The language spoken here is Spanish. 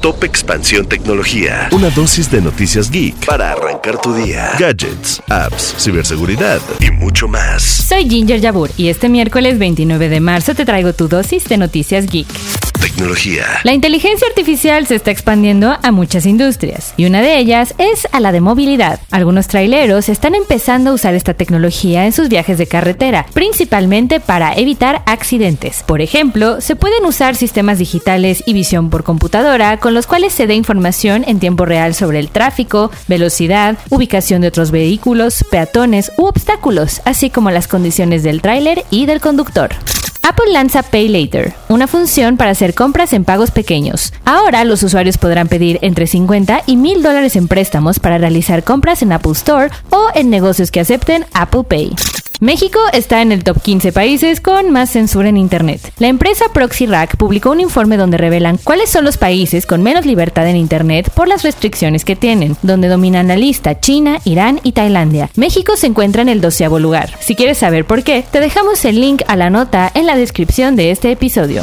Top Expansión Tecnología. Una dosis de noticias geek para arrancar tu día. Gadgets, apps, ciberseguridad y mucho más. Soy Ginger Yabur y este miércoles 29 de marzo te traigo tu dosis de noticias geek. Tecnología. La inteligencia artificial se está expandiendo a muchas industrias y una de ellas es a la de movilidad. Algunos traileros están empezando a usar esta tecnología en sus viajes de carretera, principalmente para evitar accidentes. Por ejemplo, se pueden usar sistemas digitales y visión por computadora con los cuales se dé información en tiempo real sobre el tráfico, velocidad, ubicación de otros vehículos, peatones u obstáculos, así como las condiciones del tráiler y del conductor. Apple lanza Pay Later, una función para hacer compras en pagos pequeños. Ahora los usuarios podrán pedir entre 50 y 1000 dólares en préstamos para realizar compras en Apple Store o en negocios que acepten Apple Pay. México está en el top 15 países con más censura en Internet. La empresa ProxyRack publicó un informe donde revelan cuáles son los países con menos libertad en Internet por las restricciones que tienen, donde dominan la lista China, Irán y Tailandia. México se encuentra en el doceavo lugar. Si quieres saber por qué, te dejamos el link a la nota en la descripción de este episodio.